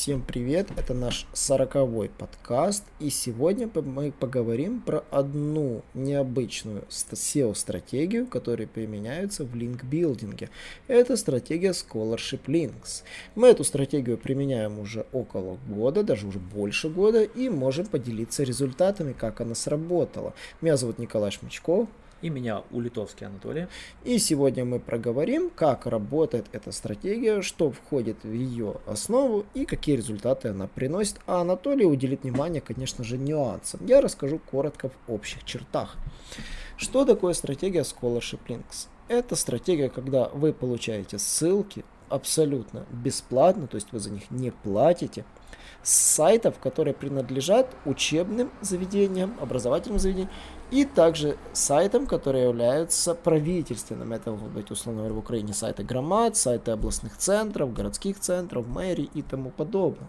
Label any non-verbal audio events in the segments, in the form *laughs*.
Всем привет, это наш сороковой подкаст, и сегодня мы поговорим про одну необычную SEO-стратегию, которая применяется в линкбилдинге. Это стратегия Scholarship Links. Мы эту стратегию применяем уже около года, даже уже больше года, и можем поделиться результатами, как она сработала. Меня зовут Николай Шмичков, и меня Улитовский Анатолий. И сегодня мы проговорим, как работает эта стратегия, что входит в ее основу и какие результаты она приносит. А Анатолий уделит внимание, конечно же, нюансам. Я расскажу коротко в общих чертах. Что такое стратегия Scholarship Links? Это стратегия, когда вы получаете ссылки абсолютно бесплатно, то есть вы за них не платите, с сайтов, которые принадлежат учебным заведениям, образовательным заведениям и также сайтам, которые являются правительственным. Это могут быть, условно говоря, в Украине сайты громад, сайты областных центров, городских центров, мэрий и тому подобное.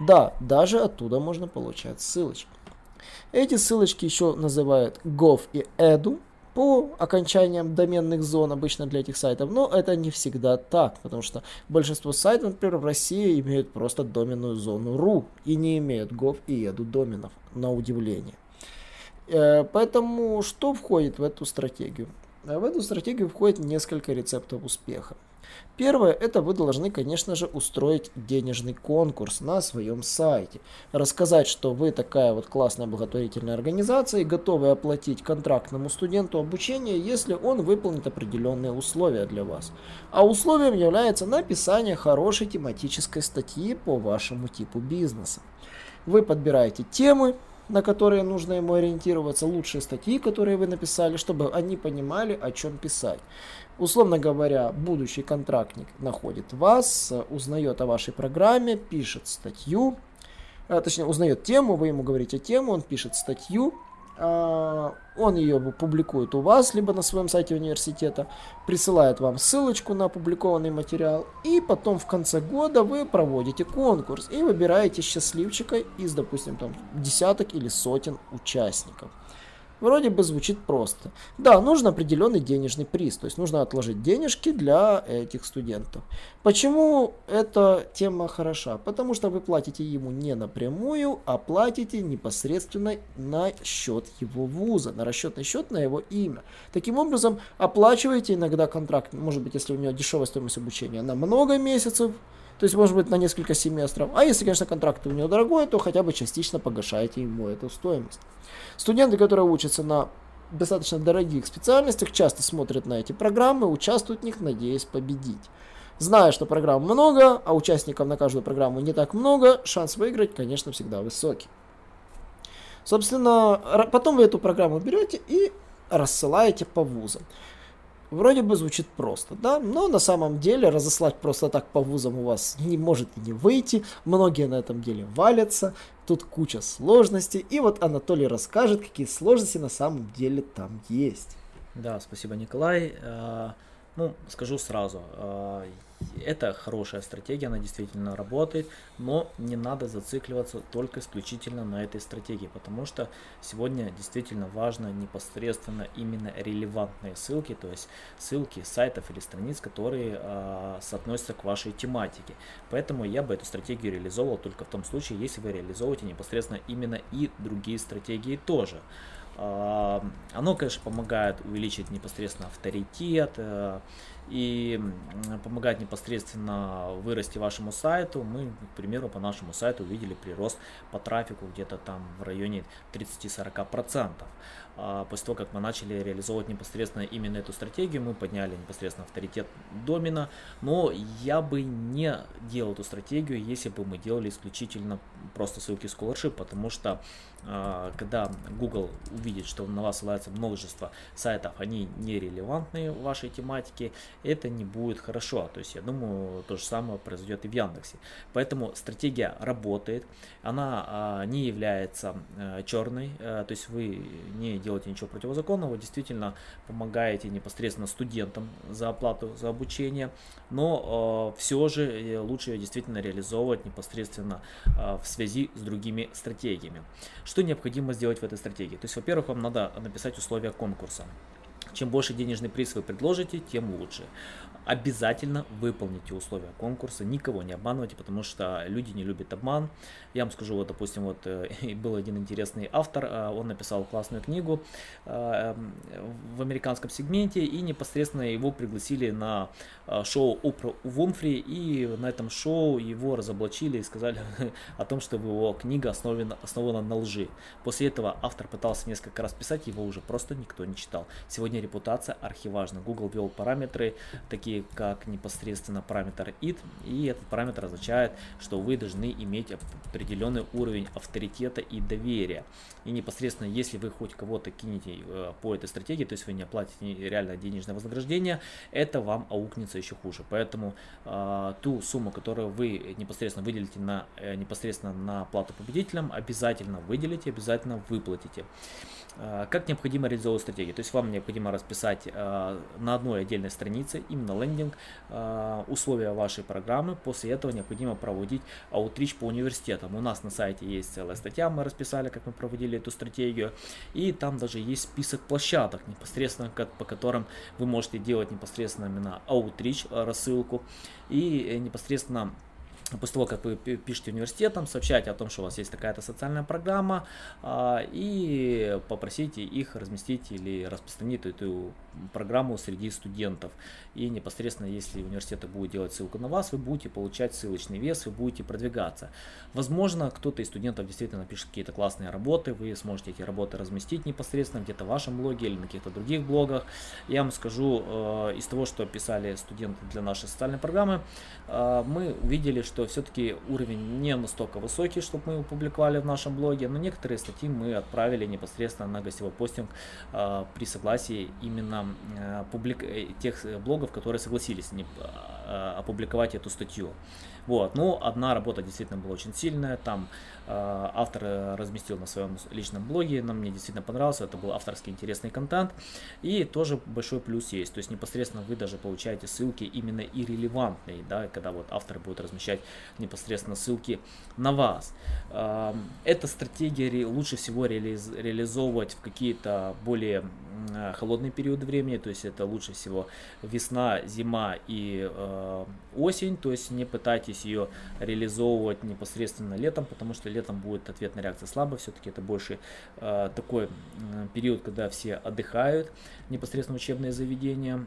Да, даже оттуда можно получать ссылочки. Эти ссылочки еще называют gov и edu, по окончаниям доменных зон обычно для этих сайтов, но это не всегда так, потому что большинство сайтов, например, в России имеют просто доменную зону .ru и не имеют gov и edu доменов, на удивление. Э, поэтому что входит в эту стратегию? Э, в эту стратегию входит несколько рецептов успеха. Первое, это вы должны, конечно же, устроить денежный конкурс на своем сайте. Рассказать, что вы такая вот классная благотворительная организация и готовы оплатить контрактному студенту обучение, если он выполнит определенные условия для вас. А условием является написание хорошей тематической статьи по вашему типу бизнеса. Вы подбираете темы, на которые нужно ему ориентироваться, лучшие статьи, которые вы написали, чтобы они понимали, о чем писать. Условно говоря, будущий контрактник находит вас, узнает о вашей программе, пишет статью, а, точнее, узнает тему, вы ему говорите тему, он пишет статью, он ее публикует у вас, либо на своем сайте университета, присылает вам ссылочку на опубликованный материал, и потом в конце года вы проводите конкурс и выбираете счастливчика из, допустим, там десяток или сотен участников. Вроде бы звучит просто. Да, нужен определенный денежный приз, то есть нужно отложить денежки для этих студентов. Почему эта тема хороша? Потому что вы платите ему не напрямую, а платите непосредственно на счет его вуза, на расчетный счет на его имя. Таким образом, оплачиваете иногда контракт, может быть, если у него дешевая стоимость обучения, на много месяцев, то есть, может быть, на несколько семестров. А если, конечно, контракт у него дорогой, то хотя бы частично погашаете ему эту стоимость. Студенты, которые учатся на достаточно дорогих специальностях, часто смотрят на эти программы, участвуют в них, надеясь победить. Зная, что программ много, а участников на каждую программу не так много, шанс выиграть, конечно, всегда высокий. Собственно, потом вы эту программу берете и рассылаете по вузам. Вроде бы звучит просто, да, но на самом деле разослать просто так по вузам у вас не может и не выйти, многие на этом деле валятся, тут куча сложностей, и вот Анатолий расскажет, какие сложности на самом деле там есть. Да, спасибо, Николай. А, ну, скажу сразу, а, это хорошая стратегия, она действительно работает, но не надо зацикливаться только исключительно на этой стратегии, потому что сегодня действительно важно непосредственно именно релевантные ссылки, то есть ссылки сайтов или страниц, которые э, соотносятся к вашей тематике. Поэтому я бы эту стратегию реализовал только в том случае, если вы реализовываете непосредственно именно и другие стратегии тоже. Оно, конечно, помогает увеличить непосредственно авторитет, э, и помогать непосредственно вырасти вашему сайту. Мы, к примеру, по нашему сайту увидели прирост по трафику где-то там в районе 30-40%. А после того, как мы начали реализовывать непосредственно именно эту стратегию, мы подняли непосредственно авторитет домена, но я бы не делал эту стратегию, если бы мы делали исключительно просто ссылки Scholarship, потому что а, когда Google увидит, что на вас ссылается множество сайтов, они нерелевантные в вашей тематике, это не будет хорошо. То есть я думаю, то же самое произойдет и в Яндексе. Поэтому стратегия работает, она а, не является а, черной, а, то есть вы не делаете ничего противозаконного, действительно помогаете непосредственно студентам за оплату за обучение, но а, все же э, лучше ее действительно реализовывать непосредственно в связи с другими стратегиями. Что необходимо сделать в этой стратегии? То есть, во-первых, вам надо написать условия конкурса. Чем больше денежный приз вы предложите, тем лучше обязательно выполните условия конкурса, никого не обманывайте, потому что люди не любят обман. Я вам скажу, вот, допустим, вот э, *laughs* был один интересный автор, э, он написал классную книгу э, в американском сегменте, и непосредственно его пригласили на шоу Опра Вумфри, и на этом шоу его разоблачили и сказали *laughs* о том, что его книга основана, основана на лжи. После этого автор пытался несколько раз писать, его уже просто никто не читал. Сегодня репутация архиважна. Google ввел параметры такие такие как непосредственно параметр id, и этот параметр означает, что вы должны иметь определенный уровень авторитета и доверия. И непосредственно, если вы хоть кого-то кинете э, по этой стратегии, то есть вы не оплатите реально денежное вознаграждение, это вам аукнется еще хуже. Поэтому э, ту сумму, которую вы непосредственно выделите на, э, непосредственно на плату победителям, обязательно выделите, обязательно выплатите. Э, как необходимо реализовывать стратегию? То есть вам необходимо расписать э, на одной отдельной странице именно лендинг, э, условия вашей программы. После этого необходимо проводить аутрич по университетам. У нас на сайте есть целая статья, мы расписали, как мы проводили эту стратегию. И там даже есть список площадок, непосредственно по которым вы можете делать непосредственно именно аутрич рассылку. И непосредственно после того, как вы пишете университетам, сообщайте о том, что у вас есть такая-то социальная программа, а, и попросите их разместить или распространить эту программу среди студентов. И непосредственно, если университеты будут делать ссылку на вас, вы будете получать ссылочный вес, вы будете продвигаться. Возможно, кто-то из студентов действительно пишет какие-то классные работы, вы сможете эти работы разместить непосредственно где-то в вашем блоге или на каких-то других блогах. Я вам скажу, э, из того, что писали студенты для нашей социальной программы, э, мы увидели, что все-таки уровень не настолько высокий, чтобы мы его публиковали в нашем блоге, но некоторые статьи мы отправили непосредственно на гостевой постинг э, при согласии именно публик... тех блогов, которые согласились не, опубликовать эту статью. Вот. Но одна работа действительно была очень сильная. Там э, автор разместил на своем личном блоге. Нам мне действительно понравился. Это был авторский интересный контент. И тоже большой плюс есть. То есть непосредственно вы даже получаете ссылки именно и релевантные, да, когда вот автор будет размещать непосредственно ссылки на вас. Э, эта стратегия лучше всего реализ реализовывать в какие-то более э, холодные периоды времени. То есть это лучше всего весна, зима и э, осень. То есть не пытайтесь ее реализовывать непосредственно летом, потому что летом будет ответная реакция слабо, все-таки это больше э, такой э, период, когда все отдыхают, непосредственно учебные заведения.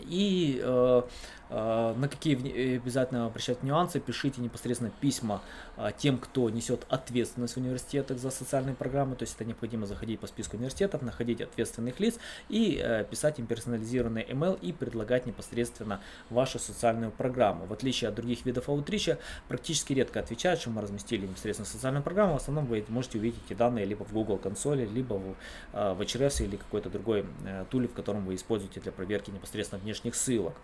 И э, на какие э, обязательно обращать нюансы, пишите непосредственно письма э, тем, кто несет ответственность в университетах за социальные программы. То есть это необходимо заходить по списку университетов, находить ответственных лиц и э, писать им персонализированный email и предлагать непосредственно вашу социальную программу. В отличие от других видов аутрича, практически редко отвечают, что мы разместили непосредственно социальную программу. В основном вы можете увидеть эти данные либо в Google консоли, либо в, э, в HRS или какой-то другой э, туле, в котором вы используете для проверки непосредственно внешних ссылок.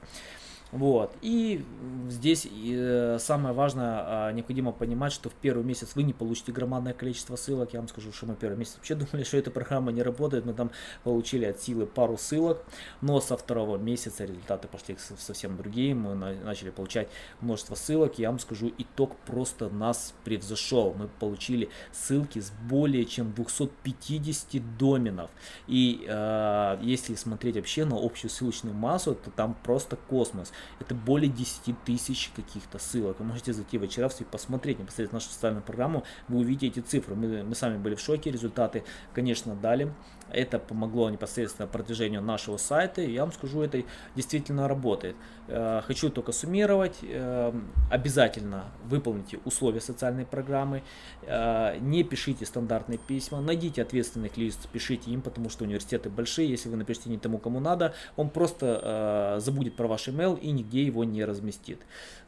Вот. И здесь э, самое важное, а, необходимо понимать, что в первый месяц вы не получите громадное количество ссылок. Я вам скажу, что мы первый месяц вообще *laughs* думали, что эта программа не работает. Мы там получили от силы пару ссылок, но со второго месяца результаты пошли совсем другие. Мы начали получать множество ссылок. Я вам скажу, итог просто нас превзошел. Мы получили ссылки с более чем 250 доменов. И э, если смотреть вообще на общую ссылочную массу, то там просто космос. Это более 10 тысяч каких-то ссылок. Вы можете зайти в HRF и посмотреть непосредственно нашу социальную программу. Вы увидите эти цифры. Мы, мы сами были в шоке. Результаты, конечно, дали. Это помогло непосредственно продвижению нашего сайта. И я вам скажу, это действительно работает. Э, хочу только суммировать. Э, обязательно выполните условия социальной программы. Э, не пишите стандартные письма. Найдите ответственных лиц, пишите им, потому что университеты большие. Если вы напишите не тому, кому надо, он просто забудет про ваш email и и нигде его не разместит.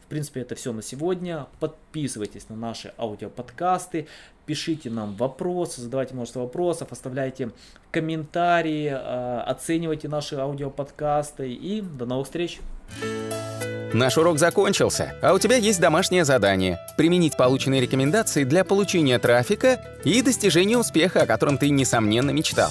В принципе, это все на сегодня. Подписывайтесь на наши аудиоподкасты, пишите нам вопросы, задавайте множество вопросов, оставляйте комментарии, э, оценивайте наши аудиоподкасты и до новых встреч! Наш урок закончился, а у тебя есть домашнее задание – применить полученные рекомендации для получения трафика и достижения успеха, о котором ты, несомненно, мечтал.